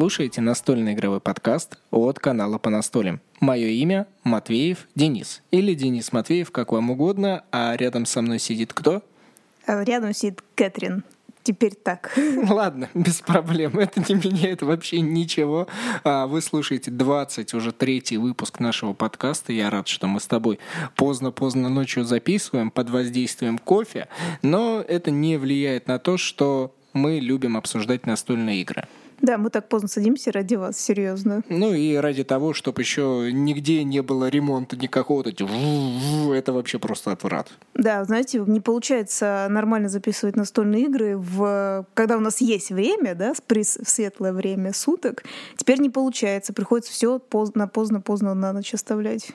Слушаете настольный игровой подкаст от канала по настолям. Мое имя Матвеев Денис. Или Денис Матвеев, как вам угодно. А рядом со мной сидит кто? А рядом сидит Кэтрин. Теперь так. Ладно, без проблем. Это не меняет вообще ничего. А, вы слушаете 20, уже третий выпуск нашего подкаста. Я рад, что мы с тобой поздно-поздно ночью записываем под воздействием кофе. Но это не влияет на то, что мы любим обсуждать настольные игры. Да, мы так поздно садимся ради вас, серьезно. Ну и ради того, чтобы еще нигде не было ремонта никакого, это вообще просто отврат. Да, знаете, не получается нормально записывать настольные игры, в... когда у нас есть время, да, в светлое время суток. Теперь не получается, приходится все поздно, поздно, поздно на ночь оставлять.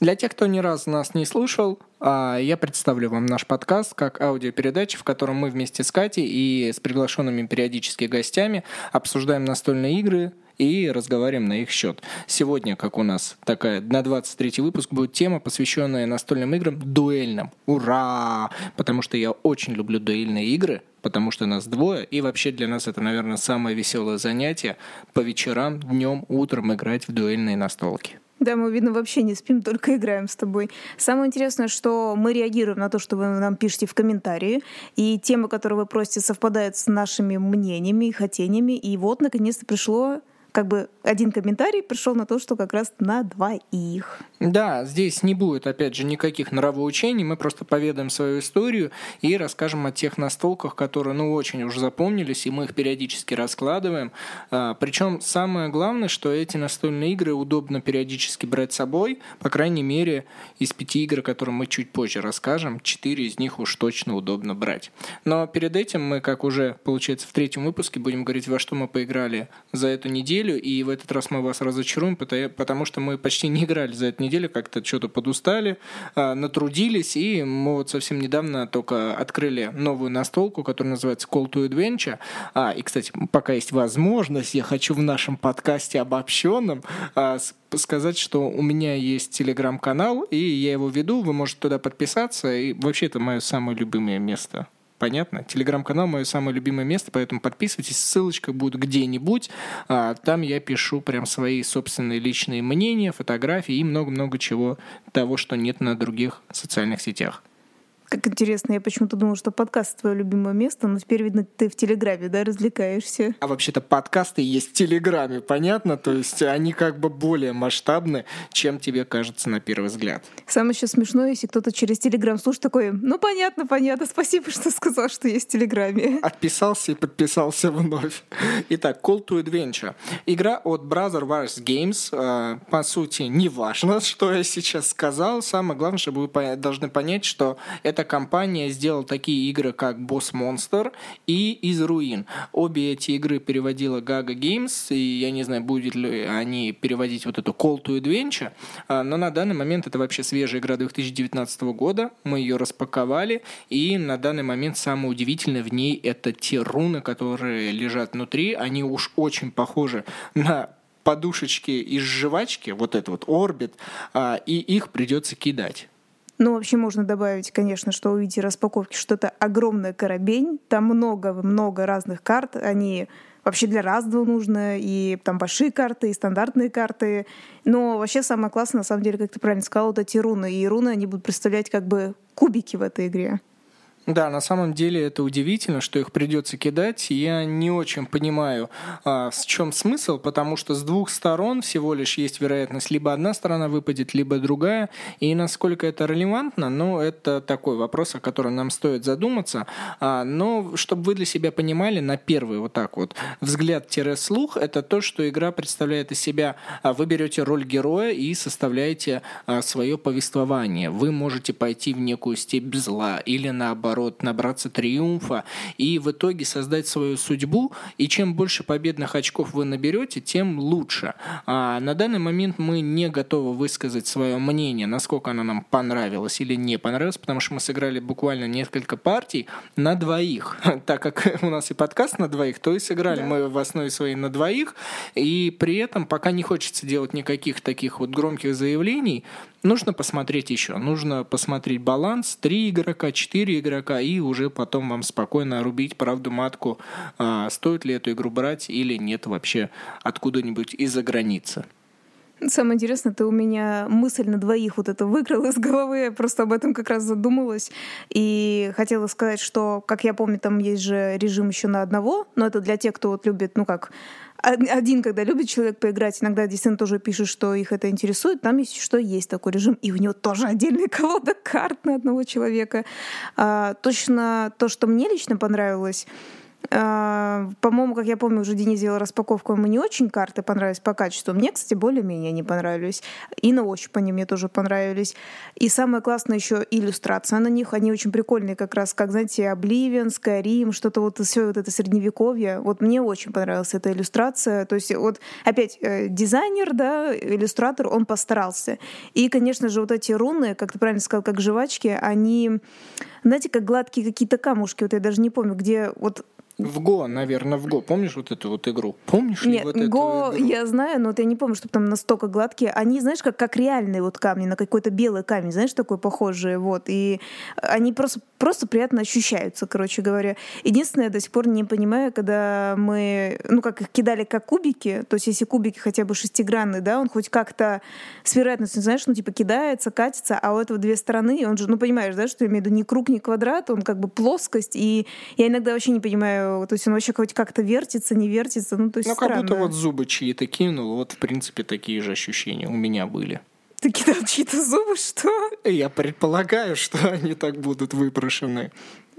Для тех, кто ни разу нас не слушал, а, я представлю вам наш подкаст как аудиопередача, в котором мы вместе с Катей и с приглашенными периодически гостями обсуждаем настольные игры и разговариваем на их счет. Сегодня, как у нас такая, на 23 выпуск будет тема, посвященная настольным играм дуэльным. Ура! Потому что я очень люблю дуэльные игры, потому что нас двое, и вообще для нас это, наверное, самое веселое занятие по вечерам, днем, утром играть в дуэльные настолки. Да, мы, видно, вообще не спим, только играем с тобой. Самое интересное, что мы реагируем на то, что вы нам пишете в комментарии, и темы, которые вы просите, совпадают с нашими мнениями и хотениями. И вот, наконец-то, пришло как бы один комментарий пришел на то, что как раз на двоих. Да, здесь не будет, опять же, никаких нравоучений, мы просто поведаем свою историю и расскажем о тех настолках, которые, ну, очень уж запомнились, и мы их периодически раскладываем. А, причем самое главное, что эти настольные игры удобно периодически брать с собой, по крайней мере, из пяти игр, которые мы чуть позже расскажем, четыре из них уж точно удобно брать. Но перед этим мы, как уже, получается, в третьем выпуске будем говорить, во что мы поиграли за эту неделю, и в этот раз мы вас разочаруем, потому что мы почти не играли за эту неделю, как-то что-то подустали, а, натрудились, и мы вот совсем недавно только открыли новую настолку, которая называется Call to Adventure. А, и, кстати, пока есть возможность, я хочу в нашем подкасте обобщенном а, сказать, что у меня есть телеграм-канал, и я его веду, вы можете туда подписаться, и вообще это мое самое любимое место Понятно? Телеграм-канал мое самое любимое место, поэтому подписывайтесь. Ссылочка будет где-нибудь. А, там я пишу прям свои собственные личные мнения, фотографии и много-много чего того, что нет на других социальных сетях. Как интересно, я почему-то думала, что подкаст твое любимое место, но теперь, видно, ты в Телеграме, да, развлекаешься. А вообще-то подкасты есть в Телеграме, понятно? То есть они как бы более масштабны, чем тебе кажется на первый взгляд. Самое сейчас смешно, если кто-то через Телеграм слушает такой, ну понятно, понятно, спасибо, что сказал, что есть в Телеграме. Отписался и подписался вновь. Итак, Call to Adventure. Игра от Brother Wars Games. А, по сути, не важно, что я сейчас сказал. Самое главное, чтобы вы должны понять, что это эта компания сделала такие игры, как Boss Monster и Из Руин. Обе эти игры переводила Gaga Games, и я не знаю, будет ли они переводить вот эту Call to Adventure, а, но на данный момент это вообще свежая игра 2019 года, мы ее распаковали, и на данный момент самое удивительное в ней это те руны, которые лежат внутри, они уж очень похожи на подушечки из жвачки, вот это вот орбит, а, и их придется кидать. Ну, вообще можно добавить, конечно, что увидите распаковки, что это огромная коробень, там много-много разных карт, они вообще для разного нужно, и там большие карты, и стандартные карты. Но вообще самое классное, на самом деле, как ты правильно сказал, вот эти руны. И руны, они будут представлять как бы кубики в этой игре. Да, на самом деле это удивительно, что их придется кидать. Я не очень понимаю, а, в чем смысл, потому что с двух сторон всего лишь есть вероятность, либо одна сторона выпадет, либо другая. И насколько это релевантно, ну, это такой вопрос, о котором нам стоит задуматься. А, но чтобы вы для себя понимали, на первый вот так вот взгляд-слух, это то, что игра представляет из себя. А, вы берете роль героя и составляете а, свое повествование. Вы можете пойти в некую степь зла или наоборот наоборот, набраться триумфа и в итоге создать свою судьбу. И чем больше победных очков вы наберете, тем лучше. А на данный момент мы не готовы высказать свое мнение, насколько оно нам понравилось или не понравилось, потому что мы сыграли буквально несколько партий на двоих. Так как у нас и подкаст на двоих, то и сыграли да. мы в основе своей на двоих. И при этом пока не хочется делать никаких таких вот громких заявлений, нужно посмотреть еще. Нужно посмотреть баланс. Три игрока, четыре игрока, человека, и уже потом вам спокойно рубить правду матку, а, стоит ли эту игру брать или нет вообще откуда-нибудь из-за границы. Самое интересное, ты у меня мысль на двоих вот это выкрал из головы. Я просто об этом как раз задумалась. И хотела сказать, что, как я помню, там есть же режим еще на одного, но это для тех, кто вот любит, ну как, один, когда любит человек поиграть, иногда действительно тоже пишет, что их это интересует. Там есть что есть такой режим, и у него тоже отдельная колода карт на одного человека. А, точно то, что мне лично понравилось, по-моему, как я помню, уже Денис делал распаковку, ему не очень карты понравились по качеству. Мне, кстати, более-менее не понравились. И на ощупь они мне тоже понравились. И самое классное еще иллюстрация на них. Они очень прикольные, как раз, как, знаете, Обливион, Скайрим, что-то вот все вот это средневековье. Вот мне очень понравилась эта иллюстрация. То есть вот опять э, дизайнер, да, иллюстратор, он постарался. И, конечно же, вот эти руны, как ты правильно сказал, как жвачки, они, знаете, как гладкие какие-то камушки. Вот я даже не помню, где вот в Го, наверное, в Го. Помнишь вот эту вот игру? Помнишь Нет, ли вот эту Го игру? я знаю, но вот я не помню, чтобы там настолько гладкие. Они, знаешь, как, как реальные вот камни, на какой-то белый камень, знаешь, такой похожий, вот. И они просто, просто приятно ощущаются, короче говоря. Единственное, я до сих пор не понимаю, когда мы, ну, как их кидали как кубики, то есть если кубики хотя бы шестигранные, да, он хоть как-то с вероятностью, знаешь, ну, типа кидается, катится, а у этого две стороны, он же, ну, понимаешь, да, что я имею в виду не круг, не квадрат, он как бы плоскость, и я иногда вообще не понимаю, то есть он вообще хоть как-то вертится, не вертится, ну то есть Ну, странно. как будто вот зубы чьи-то кинул, вот в принципе такие же ощущения у меня были. Ты кидал чьи-то зубы, что? Я предполагаю, что они так будут выброшены.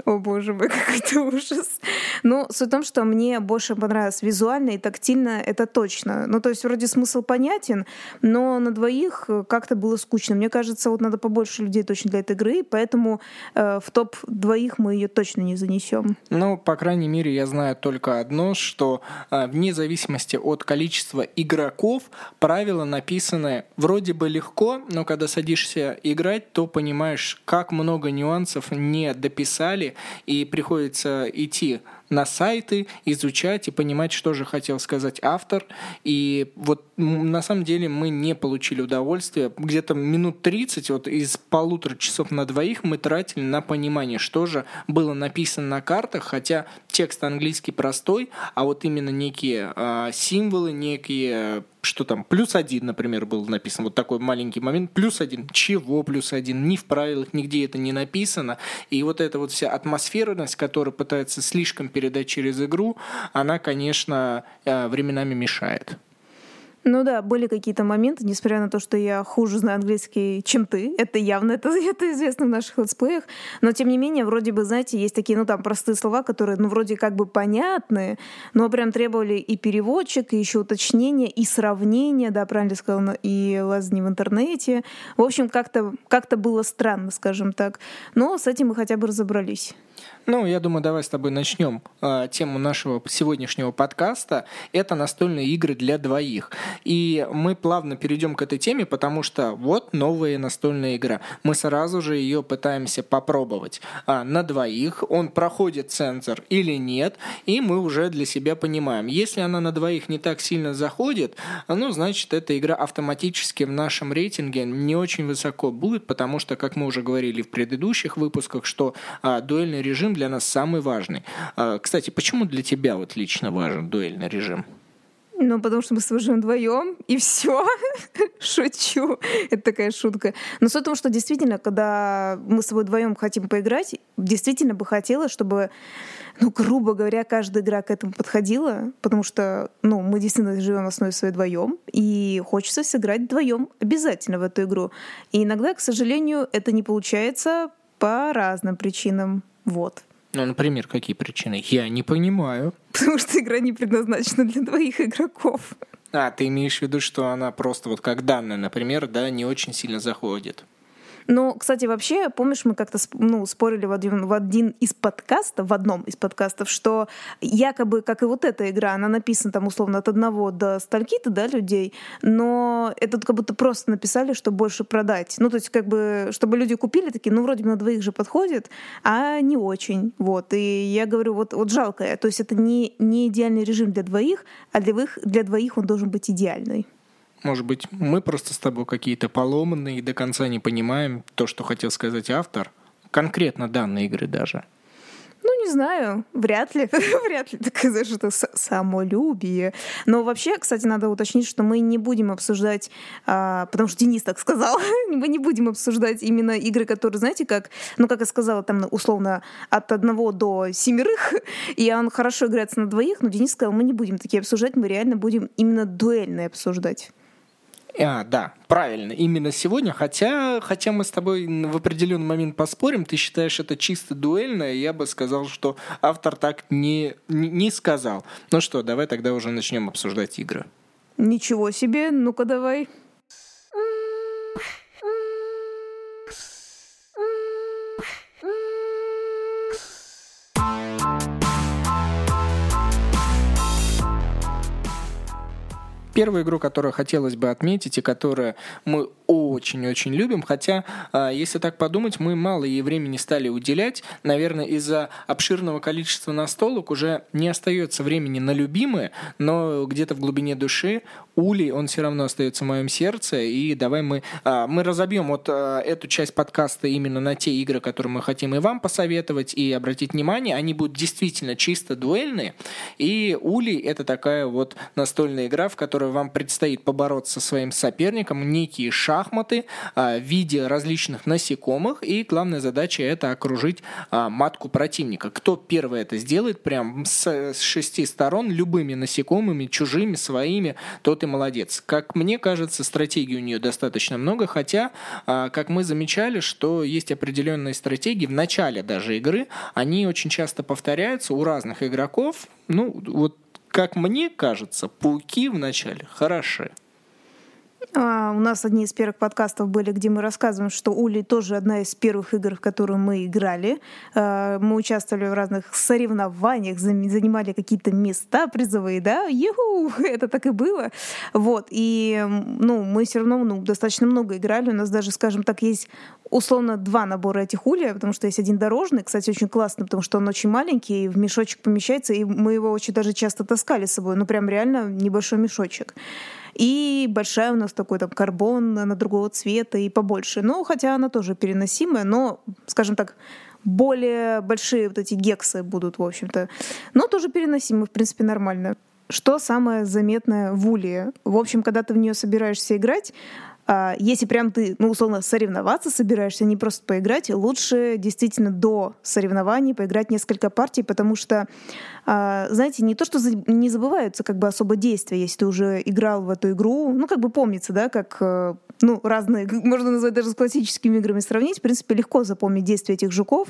О боже мой, какой-то ужас. Ну, суть в том, что мне больше понравилось визуально и тактильно, это точно. Ну, то есть вроде смысл понятен, но на двоих как-то было скучно. Мне кажется, вот надо побольше людей точно для этой игры, поэтому э, в топ двоих мы ее точно не занесем. Ну, по крайней мере, я знаю только одно, что э, вне зависимости от количества игроков правила написаны вроде бы легко, но когда садишься играть, то понимаешь, как много нюансов не дописали, и приходится идти на сайты, изучать и понимать, что же хотел сказать автор. И вот на самом деле мы не получили удовольствия. Где-то минут 30 вот из полутора часов на двоих мы тратили на понимание, что же было написано на картах, хотя текст английский простой, а вот именно некие э, символы, некие что там, плюс один, например, был написан, вот такой маленький момент, плюс один, чего плюс один, ни в правилах, нигде это не написано, и вот эта вот вся атмосферность, которая пытается слишком передать через игру, она, конечно, э, временами мешает. Ну да, были какие-то моменты, несмотря на то, что я хуже знаю английский, чем ты. Это явно, это, это известно в наших летсплеях. Но тем не менее, вроде бы, знаете, есть такие, ну там, простые слова, которые, ну, вроде как бы понятны, но прям требовали и переводчик, и еще уточнения, и сравнения, да, правильно сказала, и лазни в интернете. В общем, как-то как было странно, скажем так. Но с этим мы хотя бы разобрались. Ну, я думаю, давай с тобой начнем э, тему нашего сегодняшнего подкаста. Это настольные игры для двоих. И мы плавно перейдем к этой теме, потому что вот новая настольная игра. Мы сразу же ее пытаемся попробовать а, на двоих. Он проходит цензор или нет, и мы уже для себя понимаем. Если она на двоих не так сильно заходит, ну, значит, эта игра автоматически в нашем рейтинге не очень высоко будет, потому что, как мы уже говорили в предыдущих выпусках, что а, дуэльный режим для нас самый важный. А, кстати, почему для тебя вот лично важен дуэльный режим? Ну, потому что мы с живем вдвоем, и все. Шучу. Это такая шутка. Но суть в том, что действительно, когда мы с тобой вдвоем хотим поиграть, действительно бы хотелось, чтобы, ну, грубо говоря, каждая игра к этому подходила, потому что, ну, мы действительно живем в основе своей вдвоем, и хочется сыграть вдвоем обязательно в эту игру. И иногда, к сожалению, это не получается по разным причинам. Вот. Ну, например, какие причины? Я не понимаю. Потому что игра не предназначена для двоих игроков. А, ты имеешь в виду, что она просто вот как данная, например, да, не очень сильно заходит. Но, кстати, вообще, помнишь, мы как-то ну, спорили в один, в один из подкастов, в одном из подкастов, что якобы, как и вот эта игра, она написана там условно от одного до стальки-то, да, людей, но это как будто просто написали, чтобы больше продать. Ну, то есть как бы, чтобы люди купили, такие, ну, вроде бы на двоих же подходит, а не очень. Вот. И я говорю, вот, вот жалко. То есть это не, не идеальный режим для двоих, а для двоих, для двоих он должен быть идеальный. Может быть, мы просто с тобой какие-то поломанные и до конца не понимаем то, что хотел сказать автор. конкретно данной игры даже? Ну, не знаю, вряд ли, вряд ли так что это самолюбие. Но вообще, кстати, надо уточнить, что мы не будем обсуждать, а, потому что Денис так сказал, мы не будем обсуждать именно игры, которые, знаете, как, ну, как я сказала, там условно от одного до семерых, и он хорошо играется на двоих, но Денис сказал, мы не будем такие обсуждать, мы реально будем именно дуэльные обсуждать. А, да, правильно, именно сегодня, хотя, хотя мы с тобой в определенный момент поспорим, ты считаешь это чисто дуэльное, я бы сказал, что автор так не, не, сказал. Ну что, давай тогда уже начнем обсуждать игры. Ничего себе, ну-ка давай. Первую игру, которую хотелось бы отметить и которую мы очень-очень любим, хотя, а, если так подумать, мы мало ей времени стали уделять. Наверное, из-за обширного количества настолок уже не остается времени на любимые, но где-то в глубине души Ули, он все равно остается в моем сердце, и давай мы, а, мы разобьем вот а, эту часть подкаста именно на те игры, которые мы хотим и вам посоветовать, и обратить внимание, они будут действительно чисто дуэльные, и Ули — это такая вот настольная игра, в которой вам предстоит побороться со своим соперником, некие шахматы а, в виде различных насекомых, и главная задача это окружить а, матку противника. Кто первый это сделает, прям с, шести сторон, любыми насекомыми, чужими, своими, тот и молодец. Как мне кажется, стратегий у нее достаточно много, хотя, а, как мы замечали, что есть определенные стратегии в начале даже игры, они очень часто повторяются у разных игроков. Ну, вот как мне кажется, пауки вначале хороши. А, у нас одни из первых подкастов были, где мы рассказываем, что Ули тоже одна из первых игр, в которую мы играли. А, мы участвовали в разных соревнованиях, занимали какие-то места призовые, да? Юху! Это так и было. Вот. И ну, мы все равно ну, достаточно много играли. У нас даже, скажем так, есть условно два набора этих улья, потому что есть один дорожный, кстати, очень классный, потому что он очень маленький, в мешочек помещается, и мы его очень даже часто таскали с собой. Ну, прям реально небольшой мешочек. И большая у нас такой там карбон на другого цвета и побольше. Ну, хотя она тоже переносимая, но, скажем так, более большие вот эти гексы будут, в общем-то. Но тоже переносимые, в принципе, нормально. Что самое заметное в Уле? В общем, когда ты в нее собираешься играть, если прям ты, ну, условно, соревноваться собираешься, не просто поиграть, лучше действительно до соревнований поиграть несколько партий, потому что, а, знаете, не то, что не забываются как бы особо действия, если ты уже играл в эту игру, ну, как бы помнится, да, как э, ну, разные, можно назвать даже с классическими играми сравнить, в принципе, легко запомнить действия этих жуков,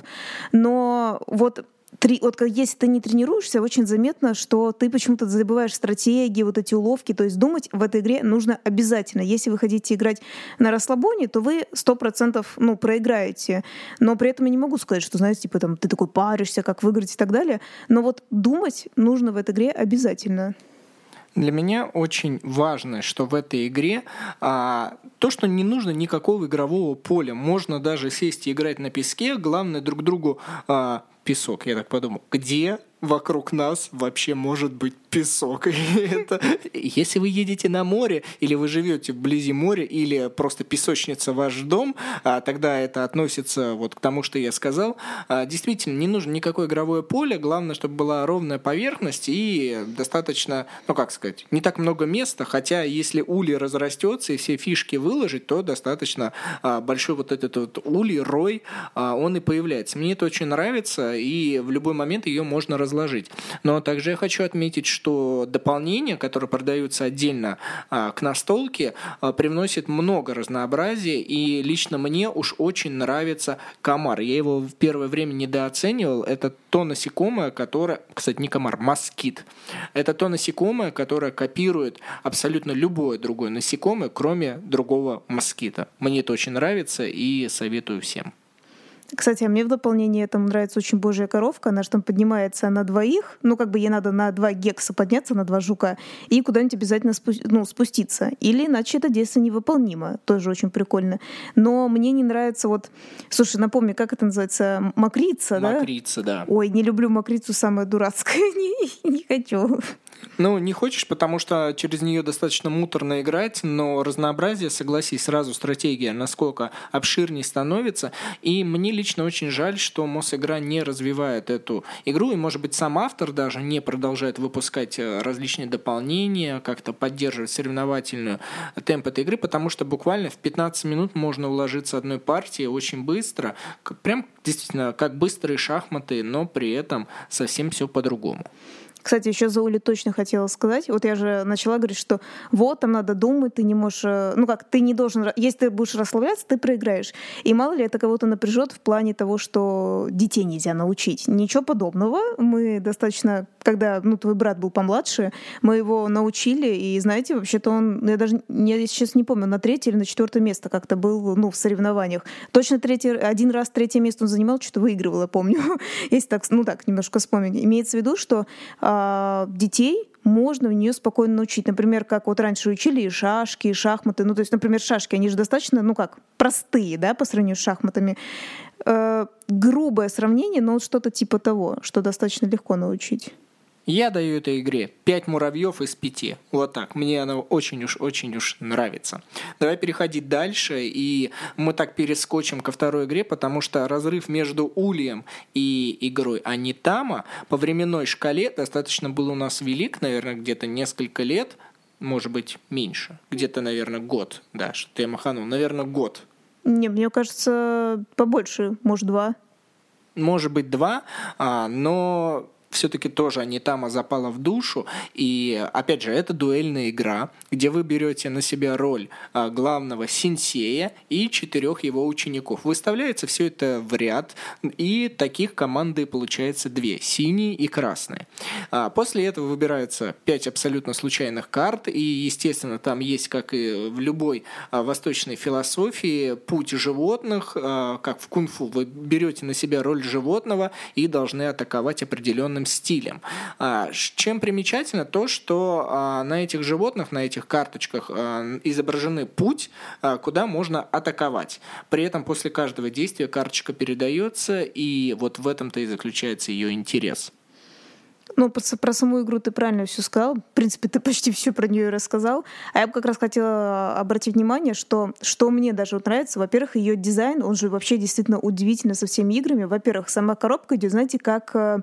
но вот три, вот если ты не тренируешься, очень заметно, что ты почему-то забываешь стратегии, вот эти уловки. То есть думать в этой игре нужно обязательно. Если вы хотите играть на расслабоне, то вы сто процентов ну, проиграете. Но при этом я не могу сказать, что, знаете, типа там ты такой паришься, как выиграть и так далее. Но вот думать нужно в этой игре обязательно. Для меня очень важно, что в этой игре а, то, что не нужно никакого игрового поля. Можно даже сесть и играть на песке. Главное друг другу а, песок. Я так подумал, где вокруг нас вообще может быть песок. это, если вы едете на море, или вы живете вблизи моря, или просто песочница ваш дом, а, тогда это относится вот к тому, что я сказал. А, действительно, не нужно никакое игровое поле, главное, чтобы была ровная поверхность и достаточно, ну как сказать, не так много места, хотя если улей разрастется и все фишки выложить, то достаточно а, большой вот этот вот улей, рой, он и появляется. Мне это очень нравится, и в любой момент ее можно разложить. Но также я хочу отметить, что дополнения, которые продаются отдельно а, к настолке, а, привносят много разнообразия, и лично мне уж очень нравится комар. Я его в первое время недооценивал. Это то насекомое, которое, кстати, не комар, москит. Это то насекомое, которое копирует абсолютно любое другое насекомое, кроме другого москита. Мне это очень нравится и советую всем. Кстати, а мне в дополнение этому нравится очень божья коровка. Она же там поднимается на двоих. Ну, как бы ей надо на два гекса подняться, на два жука, и куда-нибудь обязательно спу- ну, спуститься. Или иначе это действие невыполнимо. Тоже очень прикольно. Но мне не нравится вот... Слушай, напомни, как это называется? Макрица, да? Макрица, да. Ой, не люблю макрицу, самая дурацкая. не, не хочу. Ну, не хочешь, потому что через нее достаточно муторно играть, но разнообразие, согласись, сразу стратегия, насколько обширнее становится. И мне лично очень жаль, что Мосигра не развивает эту игру, и, может быть, сам автор даже не продолжает выпускать э, различные дополнения, как-то поддерживать соревновательную темп этой игры, потому что буквально в 15 минут можно уложиться одной партией очень быстро, прям действительно как быстрые шахматы, но при этом совсем все по-другому. Кстати, еще за Улей точно хотела сказать. Вот я же начала говорить, что вот, там надо думать, ты не можешь... Э, ну как, ты не должен... Если ты будешь расслабляться, ты проиграешь. И мало ли это кого-то напряжет в плане того, что детей нельзя научить. Ничего подобного. Мы достаточно... Когда ну, твой брат был помладше, мы его научили, и знаете, вообще-то он... Я даже я сейчас не помню, на третье или на четвертое место как-то был ну, в соревнованиях. Точно третий, один раз третье место он занимал, что-то выигрывал, я помню. Если так, ну так, немножко вспомнить. Имеется в виду, что а, детей можно в нее спокойно научить. Например, как вот раньше учили и шашки, и шахматы. Ну, то есть, например, шашки, они же достаточно, ну как, простые, да, по сравнению с шахматами. Э, грубое сравнение, но вот что-то типа того, что достаточно легко научить. Я даю этой игре 5 муравьев из 5. Вот так. Мне она очень уж, очень уж нравится. Давай переходить дальше, и мы так перескочим ко второй игре, потому что разрыв между Ульем и игрой Анитама по временной шкале достаточно был у нас велик, наверное, где-то несколько лет, может быть, меньше. Где-то, наверное, год. Да, что я маханул. Наверное, год. Не, мне кажется, побольше, может, два. Может быть, два, а, но все-таки тоже Анитама запала в душу. И, опять же, это дуэльная игра, где вы берете на себя роль а, главного синсея и четырех его учеников. Выставляется все это в ряд, и таких команды получается две, синие и красные. А, после этого выбираются пять абсолютно случайных карт, и, естественно, там есть, как и в любой а, восточной философии, путь животных, как в кунг-фу. Вы берете на себя роль животного и должны атаковать определенным определенным стилем. А, чем примечательно то, что а, на этих животных, на этих карточках а, изображены путь, куда можно атаковать. При этом после каждого действия карточка передается, и вот в этом-то и заключается ее интерес. Ну, про саму игру ты правильно все сказал. В принципе, ты почти все про нее рассказал. А я бы как раз хотела обратить внимание, что, что мне даже вот нравится. Во-первых, ее дизайн, он же вообще действительно удивительно со всеми играми. Во-первых, сама коробка идет, знаете, как, э,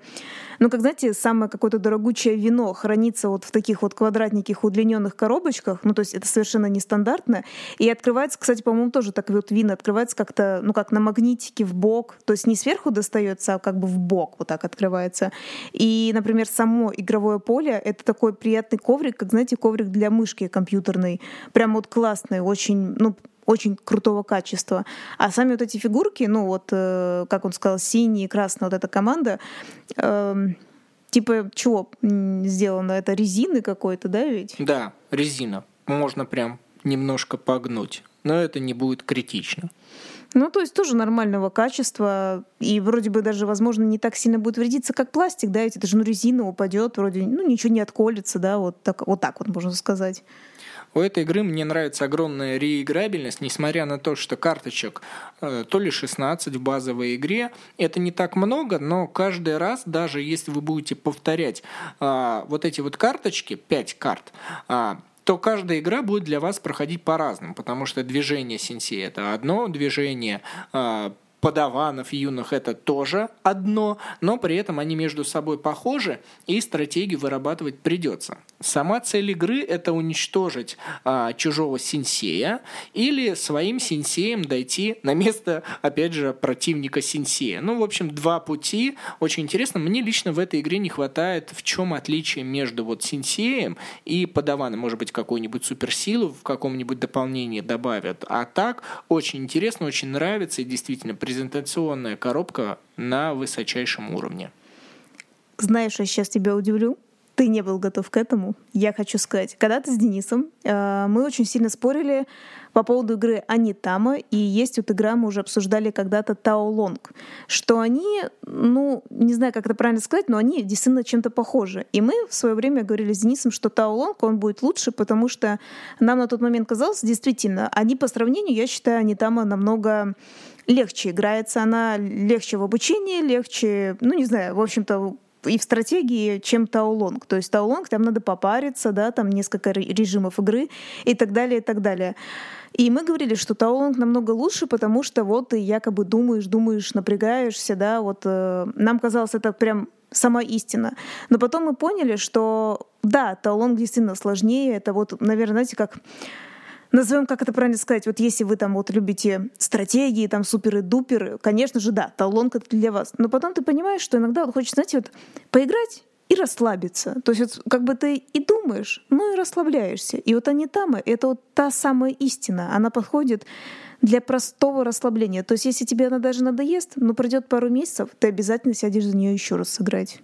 ну, как, знаете, самое какое-то дорогучее вино хранится вот в таких вот квадратненьких удлиненных коробочках. Ну, то есть это совершенно нестандартно. И открывается, кстати, по-моему, тоже так вот вина открывается как-то, ну, как на магнитике в бок. То есть не сверху достается, а как бы в бок вот так открывается. И, например, например, само игровое поле — это такой приятный коврик, как, знаете, коврик для мышки компьютерной. Прям вот классный, очень, ну, очень крутого качества. А сами вот эти фигурки, ну вот, э, как он сказал, синий и вот эта команда, э, типа чего сделано? Это резины какой-то, да, ведь? Да, резина. Можно прям немножко погнуть, но это не будет критично. Ну, то есть тоже нормального качества, и вроде бы даже, возможно, не так сильно будет вредиться, как пластик, да, ведь это же ну, резина упадет, вроде, ну, ничего не отколется, да, вот так вот, так вот можно сказать. У этой игры мне нравится огромная реиграбельность, несмотря на то, что карточек э, то ли 16 в базовой игре. Это не так много, но каждый раз, даже если вы будете повторять э, вот эти вот карточки, 5 карт, э, то каждая игра будет для вас проходить по-разному, потому что движение сенсей – это одно, движение а, подаванов юных это тоже одно, но при этом они между собой похожи и стратегию вырабатывать придется. Сама цель игры это уничтожить а, чужого синсея или своим синсеем дойти на место, опять же, противника синсея. Ну, в общем, два пути. Очень интересно. Мне лично в этой игре не хватает, в чем отличие между вот синсеем и подаваном. Может быть, какую-нибудь суперсилу в каком-нибудь дополнении добавят. А так, очень интересно, очень нравится и действительно презентационная коробка на высочайшем уровне. Знаешь, я сейчас тебя удивлю. Ты не был готов к этому. Я хочу сказать, когда-то с Денисом э, мы очень сильно спорили по поводу игры Анитама, и есть вот игра, мы уже обсуждали когда-то Тао Лонг, что они, ну, не знаю, как это правильно сказать, но они действительно чем-то похожи. И мы в свое время говорили с Денисом, что Тао Лонг, он будет лучше, потому что нам на тот момент казалось, действительно, они по сравнению, я считаю, Анитама намного легче играется, она легче в обучении, легче, ну, не знаю, в общем-то, и в стратегии, чем таулонг. То есть таулонг, там надо попариться, да, там несколько режимов игры и так далее, и так далее. И мы говорили, что таулонг намного лучше, потому что вот ты якобы думаешь, думаешь, напрягаешься, да, вот э, нам казалось это прям сама истина. Но потом мы поняли, что да, таулонг действительно сложнее. Это вот, наверное, знаете, как назовем, как это правильно сказать, вот если вы там вот любите стратегии, там суперы-дуперы, конечно же, да, талонг это для вас. Но потом ты понимаешь, что иногда вот хочется, знаете, вот поиграть и расслабиться. То есть вот как бы ты и думаешь, ну и расслабляешься. И вот они там, это вот та самая истина. Она подходит для простого расслабления. То есть если тебе она даже надоест, но пройдет пару месяцев, ты обязательно сядешь за нее еще раз сыграть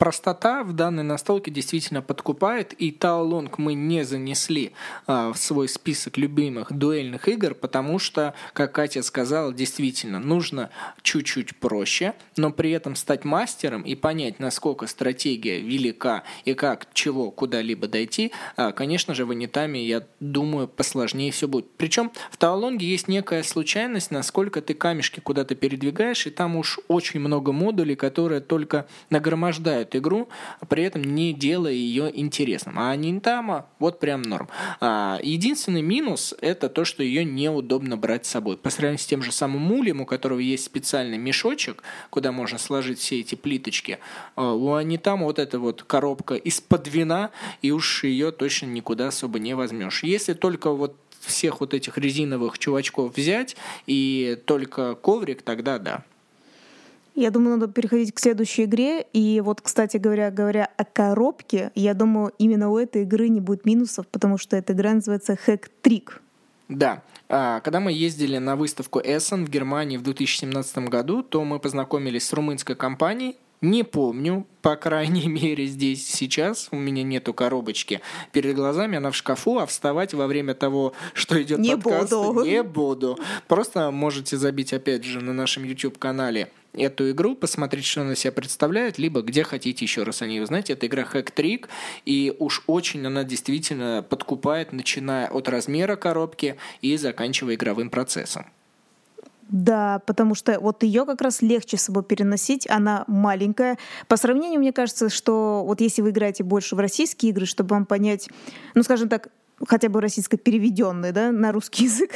простота в данной настолке действительно подкупает, и Таолонг мы не занесли а, в свой список любимых дуэльных игр, потому что, как Катя сказала, действительно нужно чуть-чуть проще, но при этом стать мастером и понять, насколько стратегия велика и как чего куда-либо дойти, а, конечно же, в Анитами, я думаю, посложнее все будет. Причем в Таолонге есть некая случайность, насколько ты камешки куда-то передвигаешь, и там уж очень много модулей, которые только нагромождают эту игру, при этом не делая ее интересным. А Нинтама вот прям норм. А, единственный минус это то, что ее неудобно брать с собой. По сравнению с тем же самым мулем, у которого есть специальный мешочек, куда можно сложить все эти плиточки, а, у Анитама вот эта вот коробка из-под вина, и уж ее точно никуда особо не возьмешь. Если только вот всех вот этих резиновых чувачков взять и только коврик, тогда да. Я думаю, надо переходить к следующей игре. И вот, кстати говоря, говоря о коробке, я думаю, именно у этой игры не будет минусов, потому что эта игра называется Hack Trick. Да. А, когда мы ездили на выставку Essen в Германии в 2017 году, то мы познакомились с румынской компанией, не помню, по крайней мере, здесь сейчас. У меня нету коробочки перед глазами, она в шкафу, а вставать во время того, что идет не подкаст, буду. не буду. Просто можете забить, опять же, на нашем YouTube-канале эту игру, посмотреть, что она себя представляет, либо где хотите еще раз о ней узнать. Это игра Hack Trick, и уж очень она действительно подкупает, начиная от размера коробки и заканчивая игровым процессом. Да, потому что вот ее как раз легче с собой переносить, она маленькая. По сравнению, мне кажется, что вот если вы играете больше в российские игры, чтобы вам понять, ну, скажем так, хотя бы российско переведенный, да, на русский язык,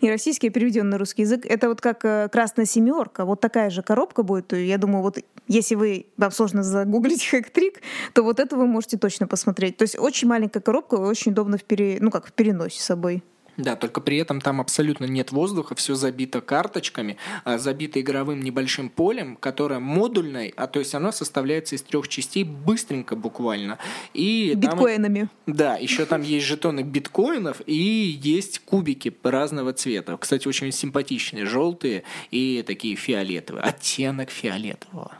не российский, а переведенный на русский язык, это вот как э, красная семерка, вот такая же коробка будет. Я думаю, вот если вы, вам сложно загуглить хэк-трик, то вот это вы можете точно посмотреть. То есть очень маленькая коробка, очень удобно в пере, ну как в переносе с собой. Да, только при этом там абсолютно нет воздуха, все забито карточками, а, забито игровым небольшим полем, которое модульное, а то есть оно составляется из трех частей быстренько буквально. И Биткоинами. Там, да, еще там есть жетоны биткоинов и есть кубики разного цвета. Кстати, очень симпатичные, желтые и такие фиолетовые, оттенок фиолетового.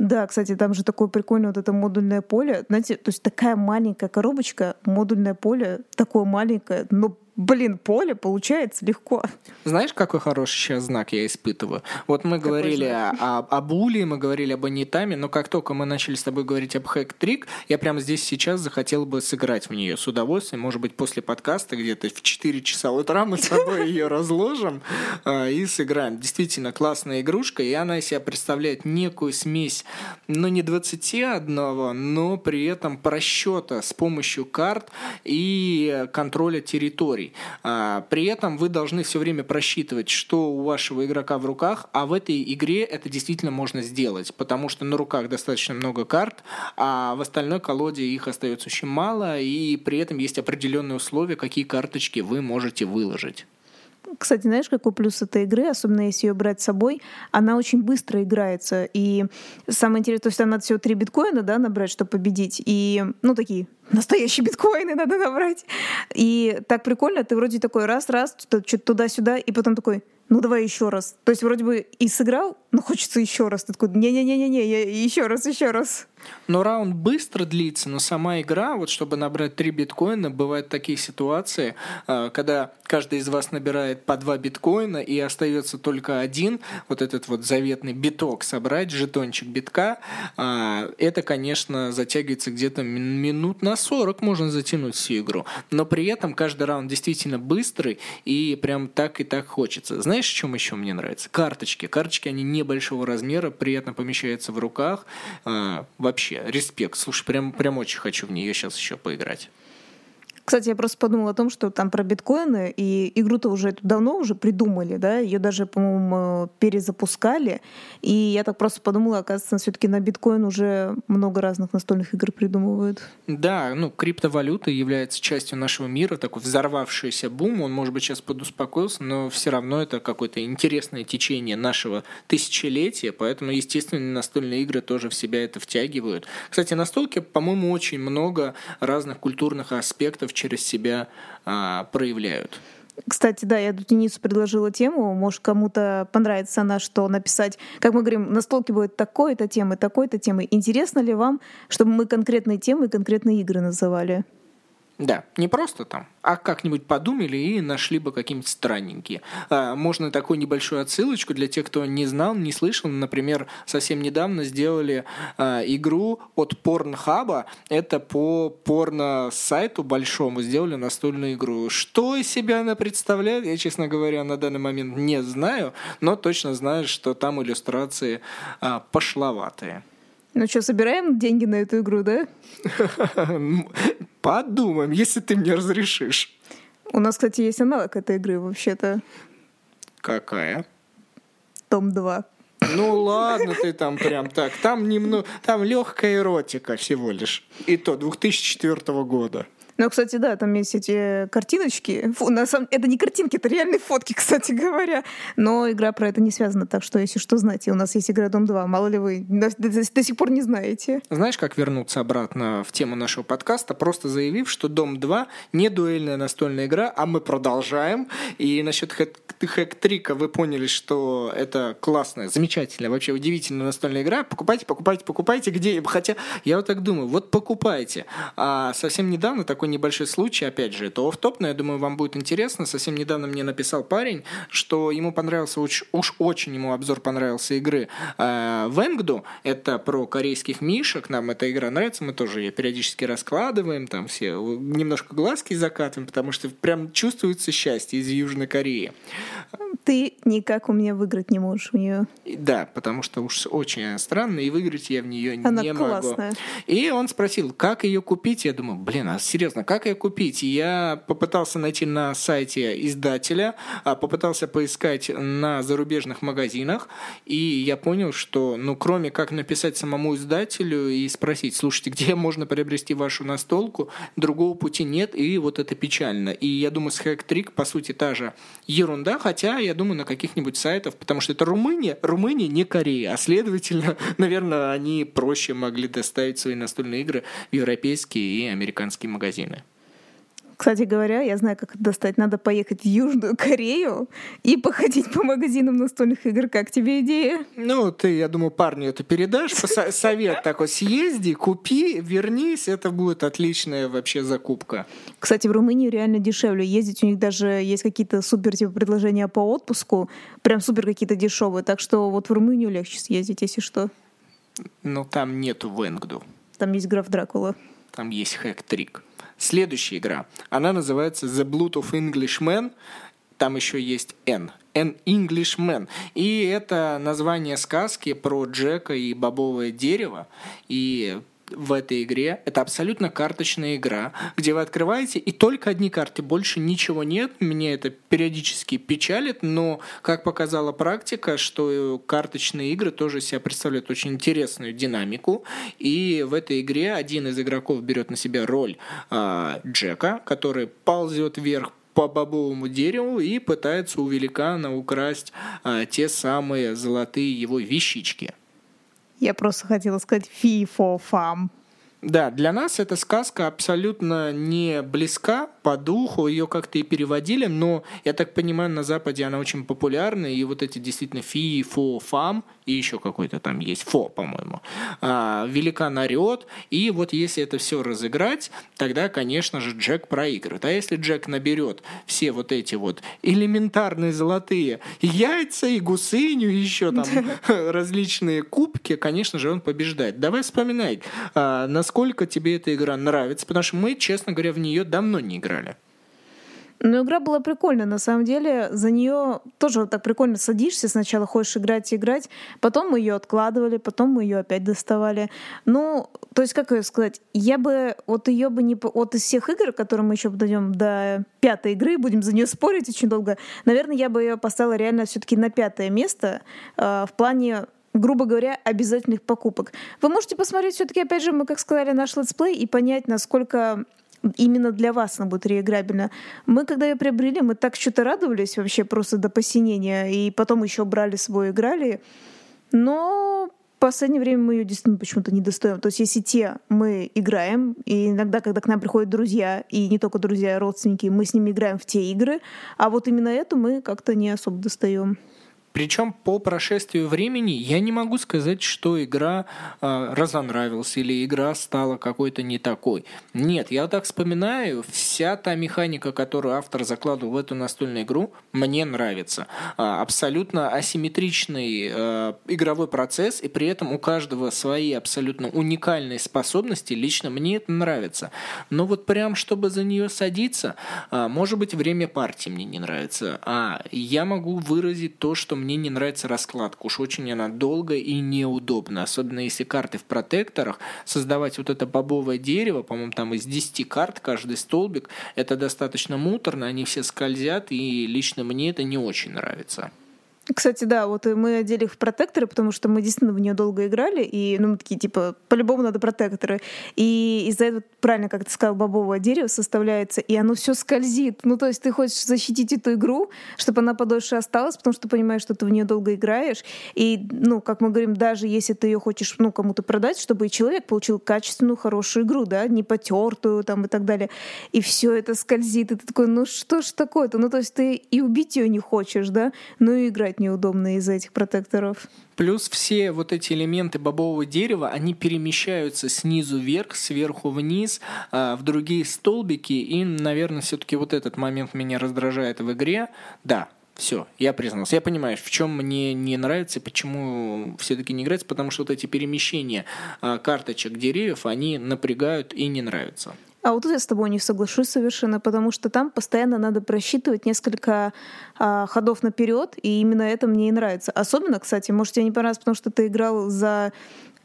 Да, кстати, там же такое прикольное вот это модульное поле. Знаете, то есть такая маленькая коробочка, модульное поле, такое маленькое, но блин, поле получается легко. Знаешь, какой хороший сейчас знак я испытываю? Вот мы какой говорили о, о, об Ули, мы говорили об Анитаме, но как только мы начали с тобой говорить об хэк-трик, я прямо здесь сейчас захотел бы сыграть в нее с удовольствием. Может быть, после подкаста где-то в 4 часа утра мы с тобой ее разложим а, и сыграем. Действительно классная игрушка, и она из себя представляет некую смесь, ну, не 21, но при этом просчета с помощью карт и контроля территорий. А, при этом вы должны все время просчитывать, что у вашего игрока в руках, а в этой игре это действительно можно сделать, потому что на руках достаточно много карт, а в остальной колоде их остается очень мало, и при этом есть определенные условия, какие карточки вы можете выложить. Кстати, знаешь, какой плюс этой игры, особенно если ее брать с собой, она очень быстро играется. И самое интересное, то есть там надо всего три биткоина, да, набрать, чтобы победить. И, ну, такие настоящие биткоины надо набрать. И так прикольно, ты вроде такой раз-раз, что-то туда-сюда, и потом такой, ну давай еще раз. То есть вроде бы и сыграл, но хочется еще раз. Ты такой, не-не-не-не, еще раз, еще раз. Но раунд быстро длится, но сама игра, вот чтобы набрать три биткоина, бывают такие ситуации, а, когда каждый из вас набирает по два биткоина и остается только один, вот этот вот заветный биток собрать, жетончик битка, а, это, конечно, затягивается где-то минут на 40 можно затянуть всю игру. Но при этом каждый раунд действительно быстрый, и прям так и так хочется. Знаешь, чем еще мне нравится? Карточки. Карточки, они небольшого размера, приятно помещаются в руках. А, вообще, респект. Слушай, прям, прям очень хочу в нее сейчас еще поиграть. Кстати, я просто подумала о том, что там про биткоины, и игру-то уже давно уже придумали, да, ее даже, по-моему, перезапускали, и я так просто подумала, оказывается, все-таки на биткоин уже много разных настольных игр придумывают. Да, ну, криптовалюта является частью нашего мира, такой взорвавшийся бум, он, может быть, сейчас подуспокоился, но все равно это какое-то интересное течение нашего тысячелетия, поэтому, естественно, настольные игры тоже в себя это втягивают. Кстати, настолки, по-моему, очень много разных культурных аспектов через себя а, проявляют. Кстати, да, я Денису предложила тему. Может, кому-то понравится она, что написать. Как мы говорим, на столке будет такой-то темы, такой-то темы. Интересно ли вам, чтобы мы конкретные темы и конкретные игры называли? Да, не просто там, а как-нибудь подумали и нашли бы какие-нибудь странненькие. А, можно такую небольшую отсылочку для тех, кто не знал, не слышал. Например, совсем недавно сделали а, игру от Порнхаба. Это по порно-сайту большому сделали настольную игру. Что из себя она представляет, я, честно говоря, на данный момент не знаю, но точно знаю, что там иллюстрации а, пошловатые. Ну что, собираем деньги на эту игру, да? Подумаем, если ты мне разрешишь. У нас, кстати, есть аналог этой игры вообще-то. Какая? Том 2. Ну ладно, ты там прям так. Там немного, там легкая эротика всего лишь. И то 2004 года. Ну, кстати, да, там есть эти картиночки. Фу, на самом... Это не картинки, это реальные фотки, кстати говоря. Но игра про это не связана, так что, если что, знаете, у нас есть игра Дом 2. Мало ли вы до, до, до сих пор не знаете. Знаешь, как вернуться обратно в тему нашего подкаста, просто заявив, что Дом 2 не дуэльная настольная игра, а мы продолжаем. И насчет хэк-трика вы поняли, что это классная, замечательная, вообще удивительная настольная игра. Покупайте, покупайте, покупайте. Где? Хотя я вот так думаю, вот покупайте. А совсем недавно такой небольшой случай, опять же, это оф-топ, но я думаю, вам будет интересно. Совсем недавно мне написал парень, что ему понравился, уж, уж очень ему обзор понравился игры э, Венгду. Это про корейских мишек. Нам эта игра нравится, мы тоже ее периодически раскладываем, там все немножко глазки закатываем, потому что прям чувствуется счастье из Южной Кореи. Ты никак у меня выиграть не можешь в нее. Да, потому что уж очень странно, и выиграть я в нее Она не классная. могу. И он спросил, как ее купить. Я думаю, блин, а серьезно, интересно, как ее купить? Я попытался найти на сайте издателя, а попытался поискать на зарубежных магазинах, и я понял, что, ну, кроме как написать самому издателю и спросить, слушайте, где можно приобрести вашу настолку, другого пути нет, и вот это печально. И я думаю, с Hacktrick, по сути, та же ерунда, хотя, я думаю, на каких-нибудь сайтах, потому что это Румыния, Румыния не Корея, а следовательно, наверное, они проще могли доставить свои настольные игры в европейские и американские магазины. Кстати говоря, я знаю, как это достать. Надо поехать в Южную Корею и походить по магазинам настольных игр. Как тебе идея? Ну, ты, я думаю, парню это передашь. Совет такой, съезди, купи, вернись. Это будет отличная вообще закупка. Кстати, в Румынию реально дешевле ездить. У них даже есть какие-то супер типа предложения по отпуску. Прям супер какие-то дешевые. Так что вот в Румынию легче съездить, если что. Ну, там нету Венгду. Там есть граф Дракула. Там есть хэк-трик. Следующая игра. Она называется The Blood of Englishman. Там еще есть N. An Englishman. И это название сказки про Джека и бобовое дерево. И в этой игре. Это абсолютно карточная игра, где вы открываете, и только одни карты, больше ничего нет. Мне это периодически печалит, но, как показала практика, что карточные игры тоже себя представляют очень интересную динамику. И в этой игре один из игроков берет на себя роль э, Джека, который ползет вверх по бобовому дереву и пытается у великана украсть э, те самые золотые его вещички. Я просто хотела сказать фи for фам. Да, для нас эта сказка абсолютно не близка по духу, ее как-то и переводили, но, я так понимаю, на Западе она очень популярна, и вот эти действительно фи, фо, фам, и еще какой-то там есть фо, по-моему, а, великан орет, и вот если это все разыграть, тогда, конечно же, Джек проигрывает. А если Джек наберет все вот эти вот элементарные золотые яйца и гусыню, и еще там различные кубки, конечно же, он побеждает. Давай вспоминать, а, на насколько тебе эта игра нравится, потому что мы, честно говоря, в нее давно не играли. Но игра была прикольная, на самом деле. За нее тоже вот так прикольно садишься, сначала хочешь играть и играть, потом мы ее откладывали, потом мы ее опять доставали. Ну, то есть, как ее сказать, я бы вот ее бы не... Вот из всех игр, которые мы еще дойдем до пятой игры, будем за нее спорить очень долго, наверное, я бы ее поставила реально все-таки на пятое место э, в плане грубо говоря, обязательных покупок. Вы можете посмотреть все-таки, опять же, мы, как сказали, наш летсплей и понять, насколько именно для вас она будет реиграбельна. Мы, когда ее приобрели, мы так что-то радовались вообще просто до посинения, и потом еще брали с собой, играли. Но в последнее время мы ее действительно почему-то не достаем. То есть если те мы играем, и иногда, когда к нам приходят друзья, и не только друзья, а родственники, мы с ними играем в те игры, а вот именно эту мы как-то не особо достаем. Причем по прошествию времени я не могу сказать, что игра э, разонравилась или игра стала какой-то не такой. Нет, я так вспоминаю, вся та механика, которую автор закладывал в эту настольную игру, мне нравится. А, абсолютно асимметричный э, игровой процесс, и при этом у каждого свои абсолютно уникальные способности. Лично мне это нравится. Но вот прям, чтобы за нее садиться, э, может быть, время партии мне не нравится. А я могу выразить то, что мне не нравится раскладка. Уж очень она долгая и неудобна. Особенно если карты в протекторах. Создавать вот это бобовое дерево, по-моему, там из 10 карт каждый столбик, это достаточно муторно, они все скользят, и лично мне это не очень нравится. Кстати, да, вот мы одели их в протекторы, потому что мы действительно в нее долго играли, и ну, мы такие, типа, по-любому надо протекторы. И из-за этого, правильно, как ты сказал, бобовое дерево составляется, и оно все скользит. Ну, то есть ты хочешь защитить эту игру, чтобы она подольше осталась, потому что понимаешь, что ты в нее долго играешь. И, ну, как мы говорим, даже если ты ее хочешь, ну, кому-то продать, чтобы человек получил качественную, хорошую игру, да, не потертую там и так далее. И все это скользит, и ты такой, ну что ж такое-то? Ну, то есть ты и убить ее не хочешь, да, но и играть неудобно из-за этих протекторов. Плюс все вот эти элементы бобового дерева, они перемещаются снизу вверх, сверху вниз, а, в другие столбики. И, наверное, все-таки вот этот момент меня раздражает в игре. Да, все, я признался. Я понимаю, в чем мне не нравится и почему все-таки не нравится, потому что вот эти перемещения а, карточек деревьев, они напрягают и не нравятся. А вот тут я с тобой не соглашусь совершенно, потому что там постоянно надо просчитывать несколько а, ходов наперед, и именно это мне и нравится. Особенно, кстати, может, тебе не понравилось, потому что ты играл за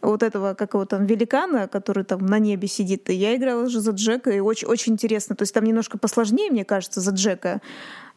вот этого, как его там, великана, который там на небе сидит. И я играла же за Джека, и очень, очень интересно. То есть там немножко посложнее, мне кажется, за Джека.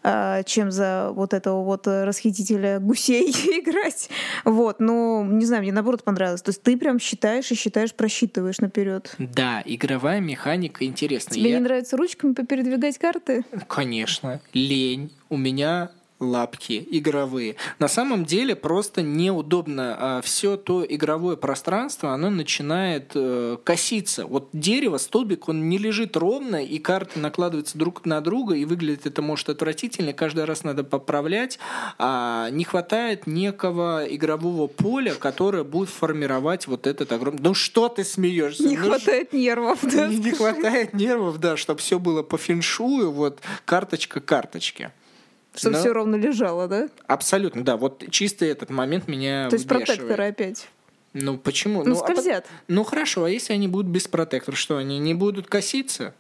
А, чем за вот этого вот расхитителя гусей играть. Вот, но не знаю, мне наоборот понравилось. То есть ты прям считаешь и считаешь, просчитываешь наперед. Да, игровая механика интересная. Тебе Я... не нравится ручками попередвигать карты? Конечно. Лень. У меня лапки игровые. На самом деле просто неудобно. А все то игровое пространство, оно начинает э, коситься. Вот дерево, столбик, он не лежит ровно, и карты накладываются друг на друга, и выглядит это может отвратительно, каждый раз надо поправлять. А не хватает некого игрового поля, которое будет формировать вот этот огромный... Ну что ты смеешься? Не ну, хватает нервов, да? Не, не хватает нервов, да, чтобы все было по феншую, вот карточка карточки. Чтобы Но... все ровно лежало, да? Абсолютно, да. Вот чисто этот момент меня То есть протекторы опять? Ну почему? Ну, ну скользят. А, ну хорошо, а если они будут без протектора, что они не будут коситься?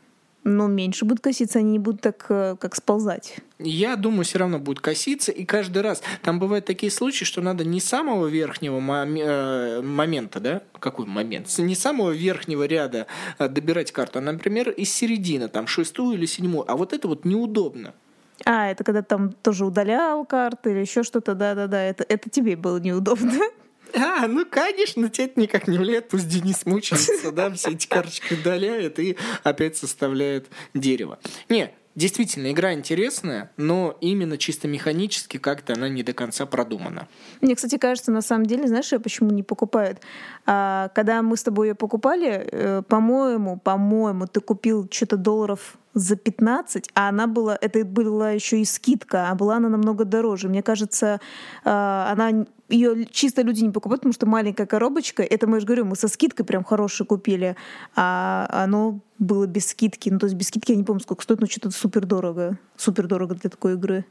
Ну, меньше будут коситься, они не будут так, э, как сползать. Я думаю, все равно будут коситься, и каждый раз там бывают такие случаи, что надо не самого верхнего мом- э, момента, да, какой момент, не самого верхнего ряда э, добирать карту, а, например, из середины, там, шестую или седьмую, а вот это вот неудобно. А, это когда там тоже удалял карты или еще что-то, да-да-да, это, это тебе было неудобно. А, ну, конечно, тебе это никак не влияет, пусть Денис мучается, да, все эти карточки удаляет и опять составляет дерево. Не, Действительно, игра интересная, но именно чисто механически как-то она не до конца продумана. Мне, кстати, кажется, на самом деле, знаешь, я почему не покупают? А, когда мы с тобой ее покупали, э, по-моему, по-моему, ты купил что-то долларов за 15, а она была, это была еще и скидка, а была она намного дороже. Мне кажется, а, она ее чисто люди не покупают, потому что маленькая коробочка, это мы же говорю, мы со скидкой прям хорошей купили, а оно было без скидки. Ну, то есть без скидки я не помню, сколько стоит, но что-то супер дорого. Супер дорого для такой игры.